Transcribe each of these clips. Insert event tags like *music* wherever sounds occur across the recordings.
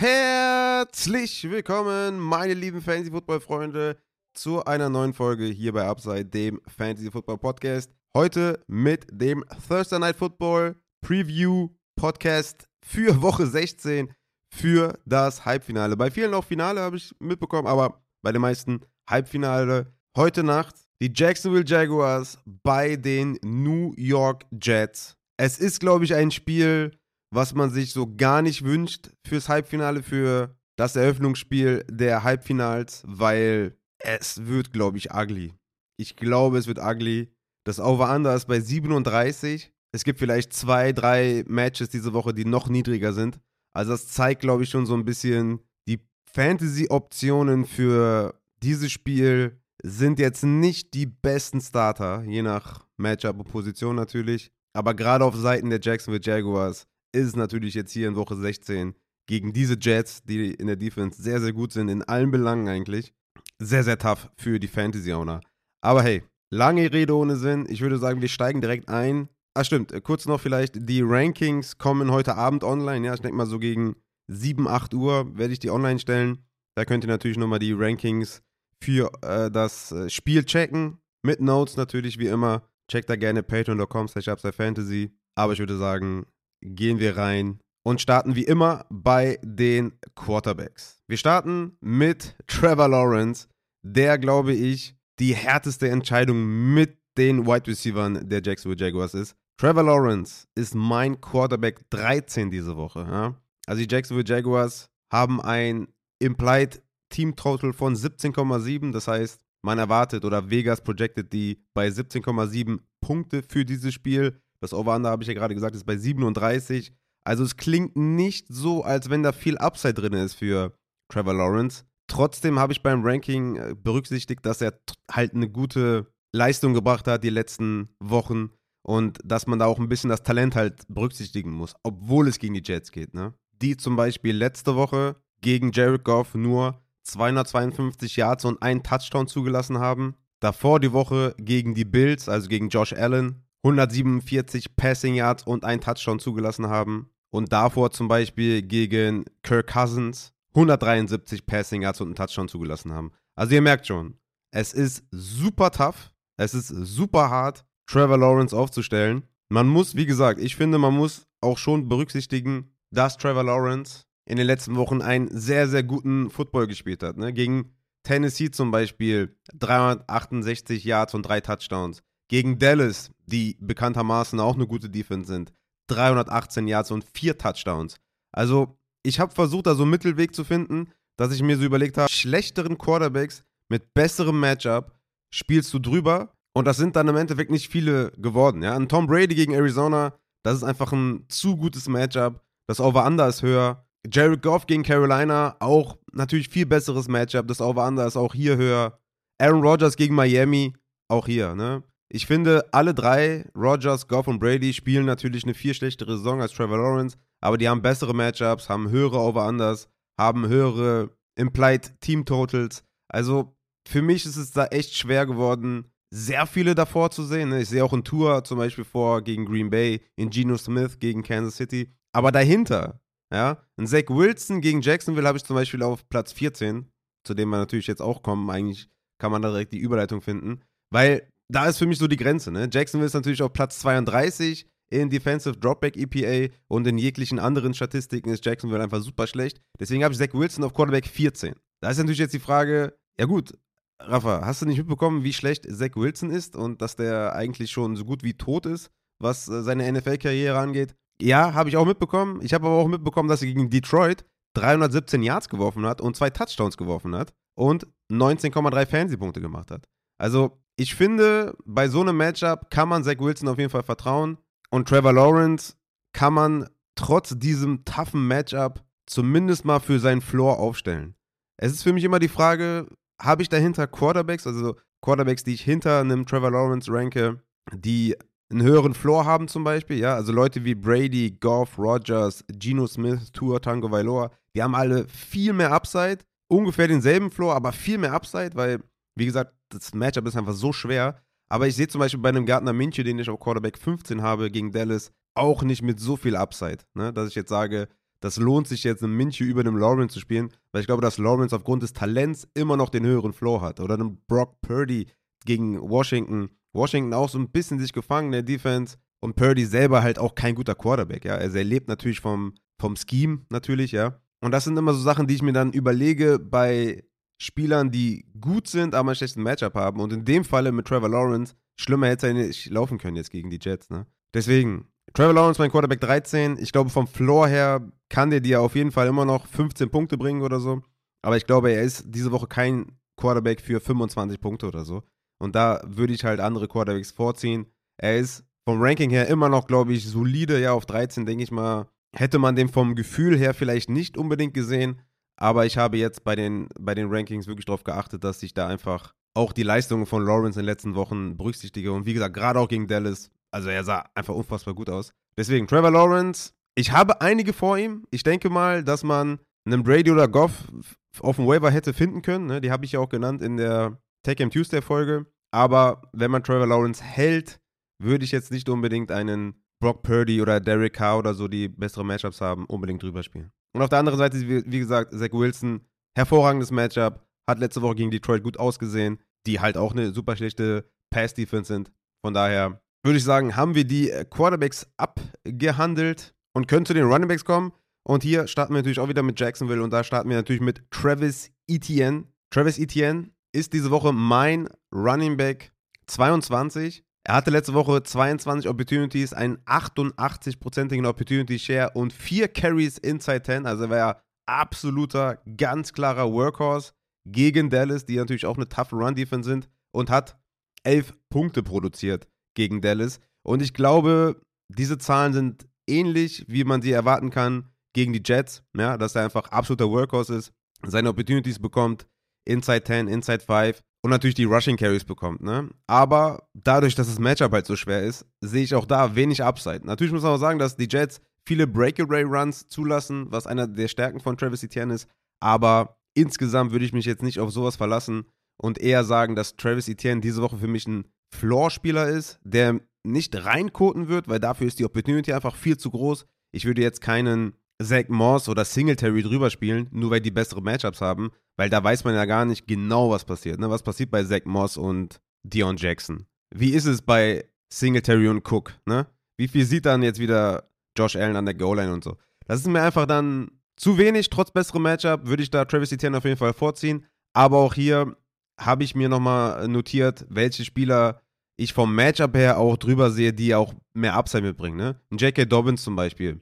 Herzlich willkommen, meine lieben Fantasy-Football-Freunde, zu einer neuen Folge hier bei Upside, dem Fantasy-Football-Podcast. Heute mit dem Thursday Night Football Preview Podcast für Woche 16 für das Halbfinale. Bei vielen auch Finale habe ich mitbekommen, aber bei den meisten Halbfinale. Heute Nacht die Jacksonville Jaguars bei den New York Jets. Es ist, glaube ich, ein Spiel, was man sich so gar nicht wünscht fürs Halbfinale, für das Eröffnungsspiel der Halbfinals, weil es wird, glaube ich, ugly. Ich glaube, es wird ugly. Das Over-Under ist bei 37. Es gibt vielleicht zwei, drei Matches diese Woche, die noch niedriger sind. Also das zeigt, glaube ich, schon so ein bisschen, die Fantasy-Optionen für dieses Spiel sind jetzt nicht die besten Starter, je nach Matchup und Position natürlich. Aber gerade auf Seiten der Jacksonville Jaguars ist natürlich jetzt hier in Woche 16 gegen diese Jets, die in der Defense sehr, sehr gut sind, in allen Belangen eigentlich, sehr, sehr tough für die Fantasy-Owner. Aber hey, lange Rede ohne Sinn. Ich würde sagen, wir steigen direkt ein. Ah, stimmt. Kurz noch vielleicht, die Rankings kommen heute Abend online. Ja, ich denke mal so gegen 7, 8 Uhr werde ich die online stellen. Da könnt ihr natürlich nochmal die Rankings für äh, das äh, Spiel checken. Mit Notes natürlich, wie immer. Checkt da gerne patreon.com slash fantasy. Aber ich würde sagen, gehen wir rein und starten wie immer bei den Quarterbacks. Wir starten mit Trevor Lawrence, der, glaube ich, die härteste Entscheidung mit den Wide Receivers der Jacksonville Jaguars ist. Trevor Lawrence ist mein Quarterback 13 diese Woche. Ja? Also die Jacksonville Jaguars haben ein Implied Team Total von 17,7. Das heißt, man erwartet oder Vegas projected die bei 17,7 Punkte für dieses Spiel. Das Over-Under, habe ich ja gerade gesagt, ist bei 37. Also es klingt nicht so, als wenn da viel Upside drin ist für Trevor Lawrence. Trotzdem habe ich beim Ranking äh, berücksichtigt, dass er halt eine gute Leistung gebracht hat die letzten Wochen und dass man da auch ein bisschen das Talent halt berücksichtigen muss, obwohl es gegen die Jets geht. Ne? Die zum Beispiel letzte Woche gegen Jared Goff nur 252 Yards und einen Touchdown zugelassen haben. Davor die Woche gegen die Bills, also gegen Josh Allen, 147 Passing Yards und einen Touchdown zugelassen haben. Und davor zum Beispiel gegen Kirk Cousins 173 Passing Yards und einen Touchdown zugelassen haben. Also ihr merkt schon, es ist super tough, es ist super hart, Trevor Lawrence aufzustellen. Man muss, wie gesagt, ich finde, man muss auch schon berücksichtigen, dass Trevor Lawrence in den letzten Wochen einen sehr, sehr guten Football gespielt hat. Ne? Gegen Tennessee zum Beispiel 368 Yards und drei Touchdowns. Gegen Dallas, die bekanntermaßen auch eine gute Defense sind, 318 Yards und vier Touchdowns. Also, ich habe versucht, da so einen Mittelweg zu finden, dass ich mir so überlegt habe, schlechteren Quarterbacks mit besserem Matchup spielst du drüber. Und das sind dann im Endeffekt nicht viele geworden. Ja? Ein Tom Brady gegen Arizona, das ist einfach ein zu gutes Matchup. Das Over-Under ist höher. Jared Goff gegen Carolina, auch natürlich viel besseres Matchup. Das Over-Under ist auch hier höher. Aaron Rodgers gegen Miami, auch hier. Ne? Ich finde, alle drei, Rodgers, Goff und Brady, spielen natürlich eine viel schlechtere Saison als Trevor Lawrence, aber die haben bessere Matchups, haben höhere Over-Unders, haben höhere Implied Team Totals. Also für mich ist es da echt schwer geworden, sehr viele davor zu sehen. Ne? Ich sehe auch ein Tour zum Beispiel vor gegen Green Bay, in Geno Smith gegen Kansas City. Aber dahinter, ja, ein Zach Wilson gegen Jacksonville habe ich zum Beispiel auf Platz 14, zu dem wir natürlich jetzt auch kommen. Eigentlich kann man da direkt die Überleitung finden, weil da ist für mich so die Grenze. Ne? Jacksonville ist natürlich auf Platz 32 in Defensive Dropback EPA und in jeglichen anderen Statistiken ist Jacksonville einfach super schlecht. Deswegen habe ich Zach Wilson auf Quarterback 14. Da ist natürlich jetzt die Frage, ja gut, Rafa, hast du nicht mitbekommen, wie schlecht Zach Wilson ist und dass der eigentlich schon so gut wie tot ist, was äh, seine NFL-Karriere angeht? Ja, habe ich auch mitbekommen. Ich habe aber auch mitbekommen, dass er gegen Detroit 317 Yards geworfen hat und zwei Touchdowns geworfen hat und 19,3 Fantasy-Punkte gemacht hat. Also, ich finde, bei so einem Matchup kann man Zach Wilson auf jeden Fall vertrauen und Trevor Lawrence kann man trotz diesem toughen Matchup zumindest mal für seinen Floor aufstellen. Es ist für mich immer die Frage, habe ich dahinter Quarterbacks, also Quarterbacks, die ich hinter einem Trevor Lawrence ranke, die einen höheren Floor haben zum Beispiel, ja, also Leute wie Brady, Goff, Rogers, Geno Smith, Tua Tango Vailoa, die haben alle viel mehr Upside, ungefähr denselben Floor, aber viel mehr Upside, weil, wie gesagt, das Matchup ist einfach so schwer. Aber ich sehe zum Beispiel bei einem Gardner Minshew, den ich auf Quarterback 15 habe, gegen Dallas, auch nicht mit so viel Upside, ne? dass ich jetzt sage, das lohnt sich jetzt, einen Minshew über dem Lawrence zu spielen, weil ich glaube, dass Lawrence aufgrund des Talents immer noch den höheren Floor hat. Oder einen Brock Purdy gegen Washington. Washington auch so ein bisschen sich gefangen in der Defense und Purdy selber halt auch kein guter Quarterback, ja. Also er lebt natürlich vom, vom Scheme natürlich, ja. Und das sind immer so Sachen, die ich mir dann überlege bei Spielern, die gut sind, aber ein schlechtes Matchup haben. Und in dem Falle mit Trevor Lawrence, schlimmer hätte er nicht laufen können jetzt gegen die Jets, ne? Deswegen, Trevor Lawrence, mein Quarterback 13. Ich glaube, vom Floor her kann der dir auf jeden Fall immer noch 15 Punkte bringen oder so. Aber ich glaube, er ist diese Woche kein Quarterback für 25 Punkte oder so. Und da würde ich halt andere Quarterbacks vorziehen. Er ist vom Ranking her immer noch, glaube ich, solide. Ja, auf 13, denke ich mal, hätte man den vom Gefühl her vielleicht nicht unbedingt gesehen. Aber ich habe jetzt bei den, bei den Rankings wirklich darauf geachtet, dass ich da einfach auch die Leistungen von Lawrence in den letzten Wochen berücksichtige. Und wie gesagt, gerade auch gegen Dallas, also er sah einfach unfassbar gut aus. Deswegen, Trevor Lawrence, ich habe einige vor ihm. Ich denke mal, dass man einen Brady oder Goff auf dem Waiver hätte finden können. Ne? Die habe ich ja auch genannt in der Tech Game Tuesday Folge. Aber wenn man Trevor Lawrence hält, würde ich jetzt nicht unbedingt einen Brock Purdy oder Derek Carr oder so, die bessere Matchups haben, unbedingt drüber spielen. Und auf der anderen Seite, wie gesagt, Zach Wilson, hervorragendes Matchup, hat letzte Woche gegen Detroit gut ausgesehen, die halt auch eine super schlechte Pass-Defense sind. Von daher würde ich sagen, haben wir die äh, Quarterbacks abgehandelt und können zu den Runningbacks kommen. Und hier starten wir natürlich auch wieder mit Jacksonville und da starten wir natürlich mit Travis Etienne. Travis Etienne ist diese Woche mein Running Back 22. Er hatte letzte Woche 22 Opportunities, einen 88-prozentigen Opportunity Share und vier Carries inside 10. Also er war ja absoluter, ganz klarer Workhorse gegen Dallas, die natürlich auch eine tough Run-Defense sind und hat elf Punkte produziert gegen Dallas. Und ich glaube, diese Zahlen sind ähnlich, wie man sie erwarten kann gegen die Jets, ja, dass er einfach absoluter Workhorse ist, seine Opportunities bekommt, Inside 10, Inside 5 und natürlich die Rushing Carries bekommt. Ne? Aber dadurch, dass das Matchup halt so schwer ist, sehe ich auch da wenig Upside. Natürlich muss man auch sagen, dass die Jets viele Breakaway-Runs zulassen, was einer der Stärken von Travis Etienne ist. Aber insgesamt würde ich mich jetzt nicht auf sowas verlassen und eher sagen, dass Travis Etienne diese Woche für mich ein Floor-Spieler ist, der nicht reinkoten wird, weil dafür ist die Opportunity einfach viel zu groß. Ich würde jetzt keinen Zach Moss oder Singletary drüber spielen, nur weil die bessere Matchups haben, weil da weiß man ja gar nicht genau, was passiert. Ne? Was passiert bei Zach Moss und Dion Jackson? Wie ist es bei Singletary und Cook? Ne? Wie viel sieht dann jetzt wieder Josh Allen an der Goal-Line und so? Das ist mir einfach dann zu wenig, trotz besserem Matchup würde ich da Travis Etienne auf jeden Fall vorziehen. Aber auch hier habe ich mir nochmal notiert, welche Spieler ich vom Matchup her auch drüber sehe, die auch mehr Upside mitbringen. Ne? J.K. Dobbins zum Beispiel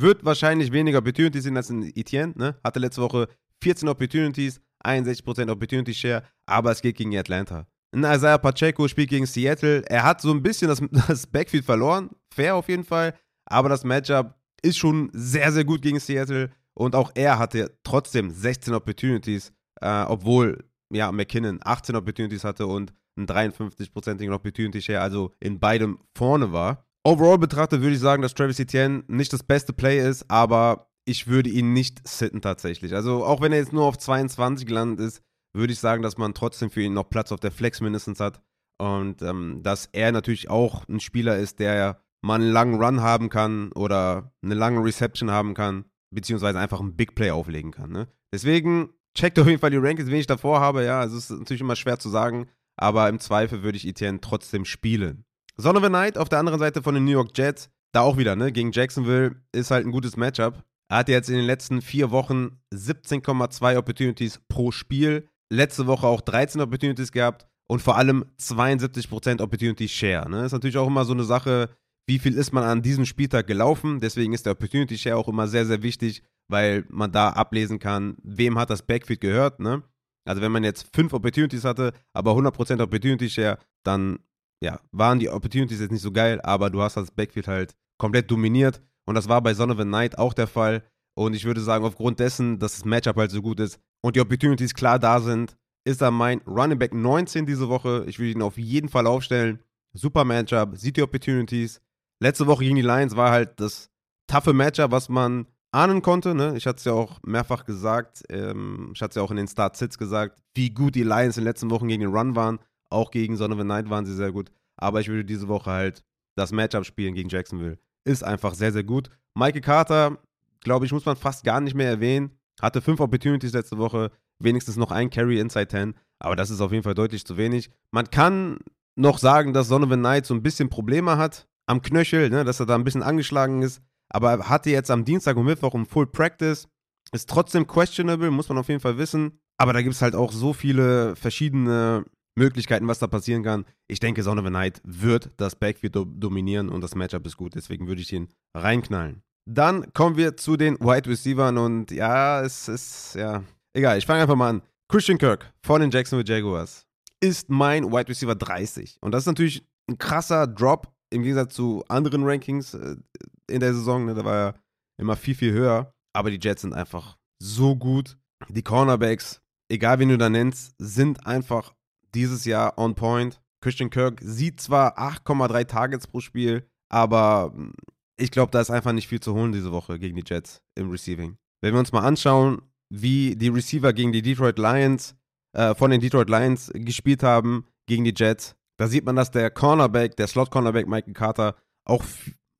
wird wahrscheinlich weniger Opportunities sehen als ein Etienne. Ne? Hatte letzte Woche 14 Opportunities, 61% Opportunity Share, aber es geht gegen Atlanta. Ein Isaiah Pacheco spielt gegen Seattle. Er hat so ein bisschen das, *laughs* das Backfield verloren. Fair auf jeden Fall. Aber das Matchup ist schon sehr, sehr gut gegen Seattle. Und auch er hatte trotzdem 16 Opportunities, äh, obwohl ja, McKinnon 18 Opportunities hatte und einen 53-prozentigen Opportunity Share, also in beidem vorne war. Overall betrachtet würde ich sagen, dass Travis Etienne nicht das beste Play ist, aber ich würde ihn nicht sitten tatsächlich. Also auch wenn er jetzt nur auf 22 gelandet ist, würde ich sagen, dass man trotzdem für ihn noch Platz auf der Flex mindestens hat. Und ähm, dass er natürlich auch ein Spieler ist, der mal einen langen Run haben kann oder eine lange Reception haben kann, beziehungsweise einfach ein Big Play auflegen kann. Ne? Deswegen checkt auf jeden Fall die Rankings, wen ich davor habe. Ja, es ist natürlich immer schwer zu sagen, aber im Zweifel würde ich Etienne trotzdem spielen. Son of a Night auf der anderen Seite von den New York Jets, da auch wieder, ne? Gegen Jacksonville ist halt ein gutes Matchup. Er hat jetzt in den letzten vier Wochen 17,2 Opportunities pro Spiel. Letzte Woche auch 13 Opportunities gehabt und vor allem 72% Opportunity Share. Ne? Ist natürlich auch immer so eine Sache, wie viel ist man an diesem Spieltag gelaufen. Deswegen ist der Opportunity Share auch immer sehr, sehr wichtig, weil man da ablesen kann, wem hat das Backfield gehört. Ne? Also wenn man jetzt fünf Opportunities hatte, aber 100% Opportunity Share, dann ja, waren die Opportunities jetzt nicht so geil, aber du hast das Backfield halt komplett dominiert. Und das war bei Son of a Night auch der Fall. Und ich würde sagen, aufgrund dessen, dass das Matchup halt so gut ist und die Opportunities klar da sind, ist er mein Running Back 19 diese Woche. Ich würde ihn auf jeden Fall aufstellen. Super Matchup, sieht die Opportunities. Letzte Woche gegen die Lions war halt das taffe Matchup, was man ahnen konnte. Ne? Ich hatte es ja auch mehrfach gesagt, ähm, ich hatte es ja auch in den Start-Sits gesagt, wie gut die Lions in den letzten Wochen gegen den Run waren. Auch gegen Son of a Night waren sie sehr gut. Aber ich würde diese Woche halt das Matchup spielen gegen Jacksonville. Ist einfach sehr, sehr gut. Michael Carter glaube ich, muss man fast gar nicht mehr erwähnen. Hatte fünf Opportunities letzte Woche, wenigstens noch ein Carry inside 10, aber das ist auf jeden Fall deutlich zu wenig. Man kann noch sagen, dass Donovan Knight so ein bisschen Probleme hat am Knöchel, ne, dass er da ein bisschen angeschlagen ist, aber er hatte jetzt am Dienstag und Mittwoch um Full Practice. Ist trotzdem questionable, muss man auf jeden Fall wissen. Aber da gibt es halt auch so viele verschiedene Möglichkeiten, was da passieren kann. Ich denke, Son of a Knight wird das Backfield do dominieren und das Matchup ist gut, deswegen würde ich ihn reinknallen. Dann kommen wir zu den Wide Receivers und ja, es ist, ja, egal, ich fange einfach mal an. Christian Kirk von den Jacksonville Jaguars ist mein Wide Receiver 30 und das ist natürlich ein krasser Drop im Gegensatz zu anderen Rankings äh, in der Saison, ne, da war er immer viel, viel höher, aber die Jets sind einfach so gut. Die Cornerbacks, egal wen du da nennst, sind einfach dieses Jahr on point. Christian Kirk sieht zwar 8,3 Targets pro Spiel, aber hm, ich glaube, da ist einfach nicht viel zu holen diese Woche gegen die Jets im Receiving. Wenn wir uns mal anschauen, wie die Receiver gegen die Detroit Lions, äh, von den Detroit Lions gespielt haben gegen die Jets, da sieht man, dass der Cornerback, der Slot-Cornerback Michael Carter auch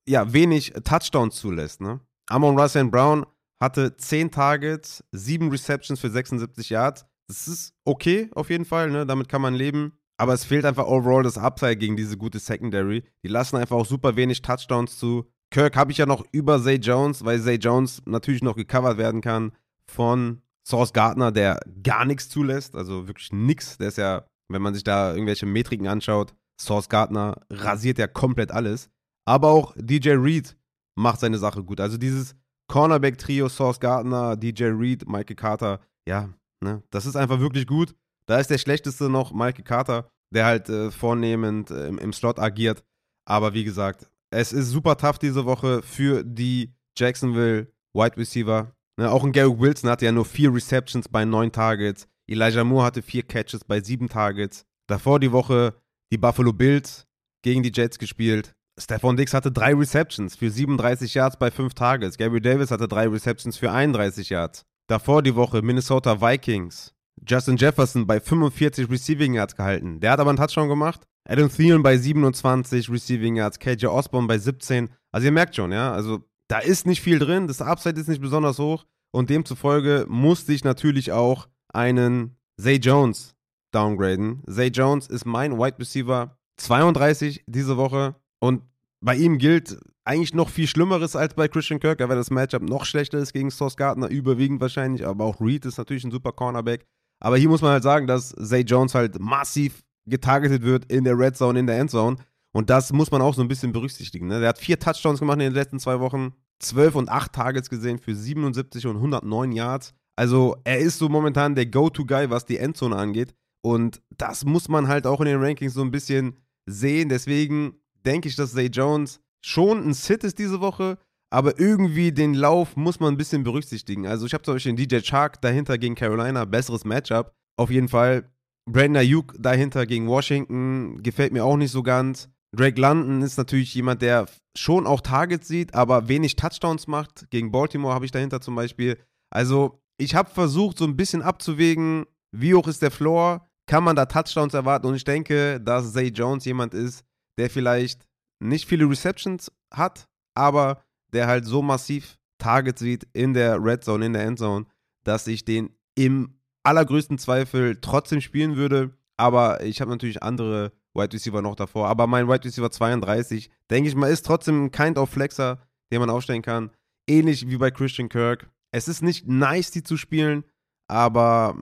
ja, wenig Touchdowns zulässt. Ne? Amon Russell Brown hatte 10 Targets, 7 Receptions für 76 Yards. Das ist okay auf jeden Fall, ne? damit kann man leben. Aber es fehlt einfach overall das Upside gegen diese gute Secondary. Die lassen einfach auch super wenig Touchdowns zu. Kirk habe ich ja noch über Zay Jones, weil Zay Jones natürlich noch gecovert werden kann von Source Gardner, der gar nichts zulässt. Also wirklich nichts. Der ist ja, wenn man sich da irgendwelche Metriken anschaut, Source Gardner rasiert ja komplett alles. Aber auch DJ Reed macht seine Sache gut. Also dieses Cornerback-Trio, Source Gardner, DJ Reed, Michael Carter, ja, ne, das ist einfach wirklich gut. Da ist der schlechteste noch Michael Carter, der halt äh, vornehmend äh, im, im, Slot agiert. Aber wie gesagt, es ist super tough diese Woche für die Jacksonville Wide Receiver. Ne, auch ein Gary Wilson hatte ja nur vier Receptions bei neun Targets. Elijah Moore hatte vier Catches bei sieben Targets. Davor die Woche die Buffalo Bills gegen die Jets gespielt. Stephon Dix hatte drei Receptions für 37 Yards bei fünf Targets. Gary Davis hatte drei Receptions für 31 Yards. Davor die Woche Minnesota Vikings. Justin Jefferson bei 45 Receiving Yards gehalten. Der hat aber einen Touchdown gemacht. Adam Thielen bei 27 Receiving Yards. KJ Osborne bei 17. Also ihr merkt schon, ja, also da ist nicht viel drin. Das Upside ist nicht besonders hoch. Und demzufolge musste ich natürlich auch einen Zay Jones downgraden. Zay Jones ist mein Wide Receiver 32 diese Woche. Und bei ihm gilt eigentlich noch viel Schlimmeres als bei Christian Kirk, weil das Matchup noch schlechter ist gegen Sauce Gardner, überwiegend wahrscheinlich, aber auch Reed ist natürlich ein super Cornerback. Aber hier muss man halt sagen, dass Zay Jones halt massiv getargetet wird in der Red Zone, in der Endzone. Und das muss man auch so ein bisschen berücksichtigen. Ne? Der hat vier Touchdowns gemacht in den letzten zwei Wochen, 12 und 8 Targets gesehen für 77 und 109 Yards. Also er ist so momentan der Go-To-Guy, was die Endzone angeht. Und das muss man halt auch in den Rankings so ein bisschen sehen. Deswegen denke ich, dass Zay Jones schon ein Sit ist diese Woche, aber irgendwie den Lauf muss man ein bisschen berücksichtigen. Also ich habe zum Beispiel den DJ Chark dahinter gegen Carolina, besseres Matchup. Auf jeden Fall. Brandon Ayuk dahinter gegen Washington gefällt mir auch nicht so ganz. Drake London ist natürlich jemand, der schon auch Targets sieht, aber wenig Touchdowns macht. Gegen Baltimore habe ich dahinter zum Beispiel. Also ich habe versucht, so ein bisschen abzuwägen, wie hoch ist der Floor, kann man da Touchdowns erwarten und ich denke, dass Zay Jones jemand ist, der vielleicht nicht viele Receptions hat, aber der halt so massiv Targets sieht in der Red Zone, in der Endzone, dass ich den im allergrößten Zweifel trotzdem spielen würde. Aber ich habe natürlich andere Wide Receiver noch davor. Aber mein Wide Receiver 32, denke ich mal, ist trotzdem ein Kind of Flexer, den man aufstellen kann. Ähnlich wie bei Christian Kirk. Es ist nicht nice, die zu spielen, aber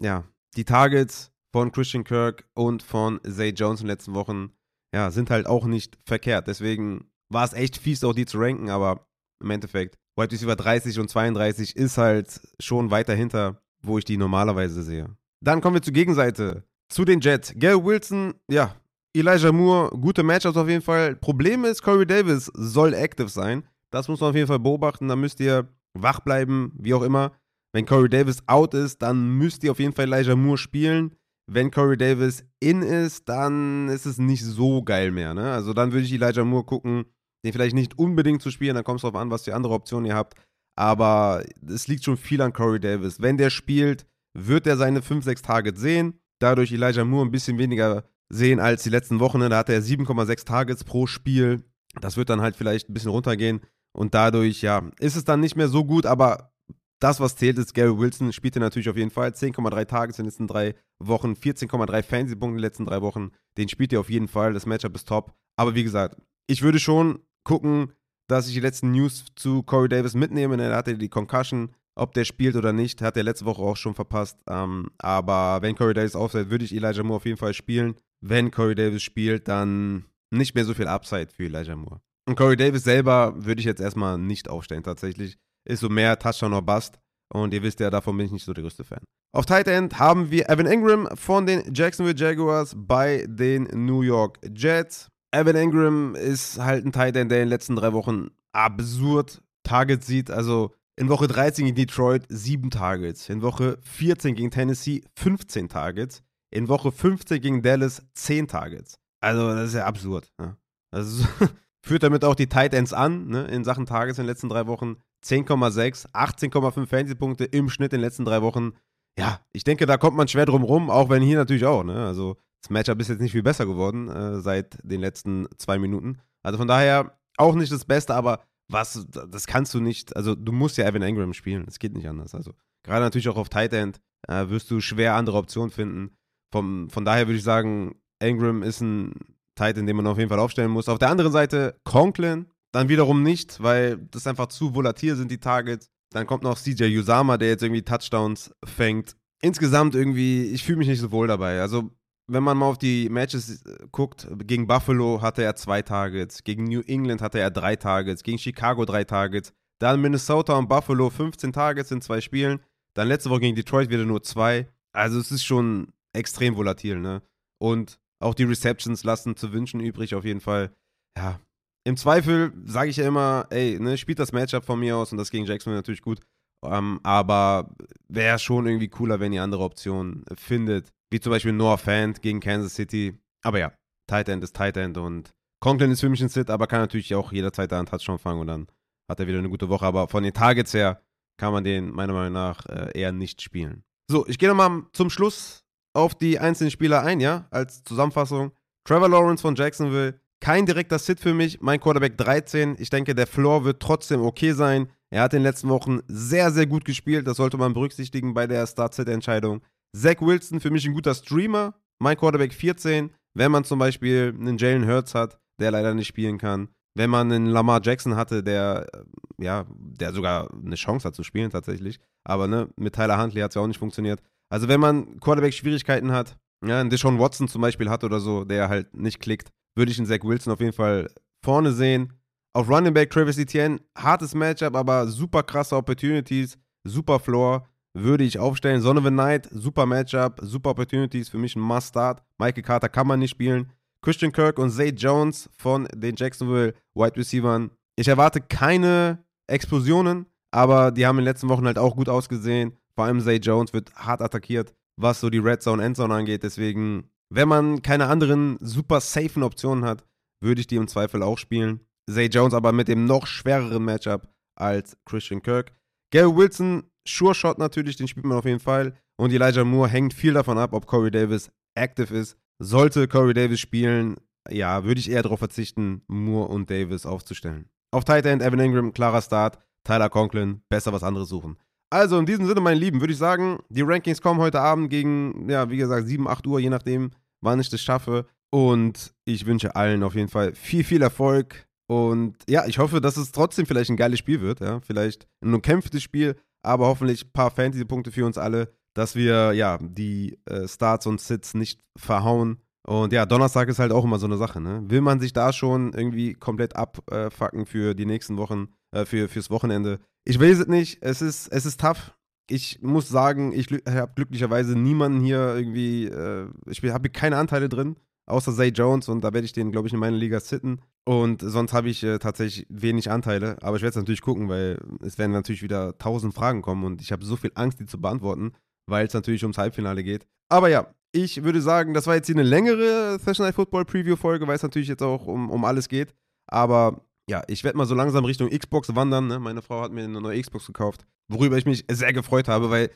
ja, die Targets von Christian Kirk und von Zay Jones in den letzten Wochen ja, sind halt auch nicht verkehrt. Deswegen war es echt fies, auch die zu ranken, aber im Endeffekt, Wide Receiver 30 und 32 ist halt schon weiter hinter, wo ich die normalerweise sehe. Dann kommen wir zur Gegenseite, zu den Jets. Gary Wilson, ja, Elijah Moore, gute Matchups auf jeden Fall. Problem ist, Corey Davis soll active sein. Das muss man auf jeden Fall beobachten. Da müsst ihr wach bleiben, wie auch immer. Wenn Corey Davis out ist, dann müsst ihr auf jeden Fall Elijah Moore spielen wenn Corey Davis in ist, dann ist es nicht so geil mehr. Ne? Also dann würde ich Elijah Moore gucken, den vielleicht nicht unbedingt zu spielen, dann kommt es darauf an, was für andere Optionen ihr habt. Aber es liegt schon viel an Corey Davis. Wenn der spielt, wird er seine 5, 6 Targets sehen. Dadurch Elijah Moore ein bisschen weniger sehen als die letzten Wochen. Ne? Da hatte er 7,6 Targets pro Spiel. Das wird dann halt vielleicht ein bisschen runtergehen. Und dadurch, ja, ist es dann nicht mehr so gut, aber das, was zählt, ist, Gary Wilson spielte natürlich auf jeden Fall 10,3 Tage in den letzten drei Wochen, 14,3 Fantasy-Punkte in den letzten drei Wochen. Den spielt er auf jeden Fall. Das Matchup ist top. Aber wie gesagt, ich würde schon gucken, dass ich die letzten News zu Corey Davis mitnehme. Er hatte die Concussion. Ob der spielt oder nicht, hat er letzte Woche auch schon verpasst. Ähm, aber wenn Corey Davis aufsetzt, würde ich Elijah Moore auf jeden Fall spielen. Wenn Corey Davis spielt, dann nicht mehr so viel Upside für Elijah Moore. Und Corey Davis selber würde ich jetzt erstmal nicht aufstellen, tatsächlich. Ist so mehr Touchdown or Bust. Und ihr wisst ja, davon bin ich nicht so der größte Fan. Auf Tight End haben wir Evan Ingram von den Jacksonville Jaguars bei den New York Jets. Evan Ingram ist halt ein Tight End, der in den letzten drei Wochen absurd Targets sieht. Also in Woche 13 gegen Detroit 7 Targets. In Woche 14 gegen Tennessee 15 Targets. In Woche 15 gegen Dallas 10 Targets. Also das ist ja absurd. Ne? Also *laughs* führt damit auch die Tight Ends an, ne, in Sachen Tages in den letzten drei Wochen. 10,6, 18,5 Fantasy-Punkte im Schnitt in den letzten drei Wochen. Ja, ich denke, da kommt man schwer drum rum, auch wenn hier natürlich auch. Ne? Also das Matchup ist jetzt nicht viel besser geworden äh, seit den letzten zwei Minuten. Also von daher auch nicht das Beste, aber was, das kannst du nicht, also du musst ja Evan Ingram spielen, es geht nicht anders. Also gerade natürlich auch auf Tight End äh, wirst du schwer andere Optionen finden. Vom, von daher würde ich sagen, Ingram ist ein Tight, End, den man auf jeden Fall aufstellen muss. Auf der anderen Seite Conklin, dann wiederum nicht, weil das einfach zu volatil sind, die Targets. Dann kommt noch CJ Usama, der jetzt irgendwie Touchdowns fängt. Insgesamt irgendwie, ich fühle mich nicht so wohl dabei. Also, wenn man mal auf die Matches äh, guckt, gegen Buffalo hatte er zwei Targets, gegen New England hatte er drei Targets, gegen Chicago drei Targets, dann Minnesota und Buffalo 15 Targets in zwei Spielen, dann letzte Woche gegen Detroit wieder nur zwei. Also es ist schon extrem volatil, ne? Und auch die Receptions lassen zu wünschen übrig, auf jeden Fall. Ja, im Zweifel sage ich ja immer, ey, ne, spielt das Matchup von mir aus und das gegen Jacksonville natürlich gut. Ähm, aber wäre schon irgendwie cooler, wenn ihr andere Optionen findet. Wie zum Beispiel Noah Fant gegen Kansas City. Aber ja, Tight End ist Tight End und Conklin ist für mich ein Sit, aber kann natürlich auch jederzeit da einen Touchdown fangen und dann hat er wieder eine gute Woche. Aber von den Targets her kann man den meiner Meinung nach äh, eher nicht spielen. So, ich gehe nochmal zum Schluss auf die einzelnen Spieler ein, ja, als Zusammenfassung. Trevor Lawrence von Jacksonville, kein direkter Sit für mich, mein Quarterback 13. Ich denke, der Floor wird trotzdem okay sein. Er hat in den letzten Wochen sehr, sehr gut gespielt. Das sollte man berücksichtigen bei der Start-Sit-Entscheidung. Zach Wilson, für mich ein guter Streamer. Mein Quarterback 14. Wenn man zum Beispiel einen Jalen Hurts hat, der leider nicht spielen kann. Wenn man einen Lamar Jackson hatte, der, äh, ja, der sogar eine Chance hat zu spielen tatsächlich. Aber ne, mit Tyler Huntley hat es ja auch nicht funktioniert. Also wenn man Quarterback-Schwierigkeiten hat, ja, einen Deshaun Watson zum Beispiel hat oder so, der halt nicht klickt, würde ich einen Zach Wilson auf jeden Fall vorne sehen. Auf Running Back Travis Etienne, hartes Matchup, aber super krasse Opportunities, super Floor, würde ich aufstellen. Son of a Night, super Matchup, super Opportunities, für mich ein Must-Start. Michael Carter kann man nicht spielen. Christian Kirk und Zay Jones von den Jacksonville Wide Receivers. Ich erwarte keine Explosionen, aber die haben in den letzten Wochen halt auch gut ausgesehen. Vor allem Zay Jones wird hart attackiert, was so die Red Zone, Endzone angeht. Deswegen, wenn man keine anderen super safen Optionen hat, würde ich die im Zweifel auch spielen. Zay Jones aber mit dem noch schwereren Matchup als Christian Kirk. Gary Wilson, Sure Shot natürlich, den spielt man auf jeden Fall. Und Elijah Moore hängt viel davon ab, ob Corey Davis active ist. Sollte Corey Davis spielen, ja, würde ich eher darauf verzichten, Moore und Davis aufzustellen. Auf Tight End, Evan Ingram, klarer Start. Tyler Conklin, besser was anderes suchen. Also in diesem Sinne, meine Lieben, würde ich sagen, die Rankings kommen heute Abend gegen, ja, wie gesagt, 7, 8 Uhr, je nachdem, wann ich das schaffe. Und ich wünsche allen auf jeden Fall viel, viel Erfolg. Und ja, ich hoffe, dass es trotzdem vielleicht ein geiles Spiel wird. Ja? Vielleicht ein umkämpftes Spiel, aber hoffentlich ein paar Fantasy-Punkte für uns alle, dass wir ja die äh, Starts und Sits nicht verhauen. Und ja, Donnerstag ist halt auch immer so eine Sache. Ne? Will man sich da schon irgendwie komplett abfacken für die nächsten Wochen, äh, für, fürs Wochenende? Ich weiß es nicht. Es ist, es ist tough. Ich muss sagen, ich habe glücklicherweise niemanden hier irgendwie, äh, ich habe keine Anteile drin, außer Zay Jones und da werde ich den, glaube ich, in meiner Liga sitten. Und sonst habe ich äh, tatsächlich wenig Anteile, aber ich werde es natürlich gucken, weil es werden natürlich wieder tausend Fragen kommen und ich habe so viel Angst, die zu beantworten, weil es natürlich ums Halbfinale geht. Aber ja, ich würde sagen, das war jetzt hier eine längere Session Night Football Preview Folge, weil es natürlich jetzt auch um, um alles geht. Aber ja, ich werde mal so langsam Richtung Xbox wandern. Ne? Meine Frau hat mir eine neue Xbox gekauft, worüber ich mich sehr gefreut habe, weil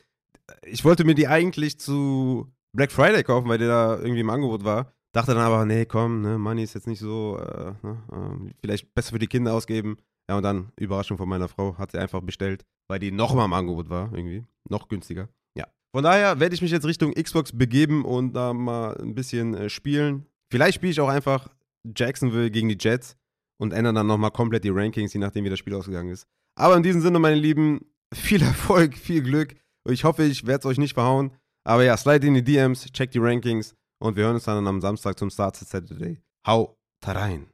ich wollte mir die eigentlich zu Black Friday kaufen, weil der da irgendwie im Angebot war. Dachte dann aber, nee, komm, ne, Money ist jetzt nicht so, äh, ne, äh, vielleicht besser für die Kinder ausgeben. Ja, und dann, Überraschung von meiner Frau, hat sie einfach bestellt, weil die nochmal im Angebot war, irgendwie. Noch günstiger. Ja. Von daher werde ich mich jetzt Richtung Xbox begeben und da mal ein bisschen äh, spielen. Vielleicht spiele ich auch einfach Jacksonville gegen die Jets und ändere dann nochmal komplett die Rankings, je nachdem, wie das Spiel ausgegangen ist. Aber in diesem Sinne, meine Lieben, viel *laughs* Erfolg, viel Glück. Ich hoffe, ich werde es euch nicht verhauen. Aber ja, slide in die DMs, check die Rankings und wir hören uns dann am Samstag zum Start Saturday. Hau rein.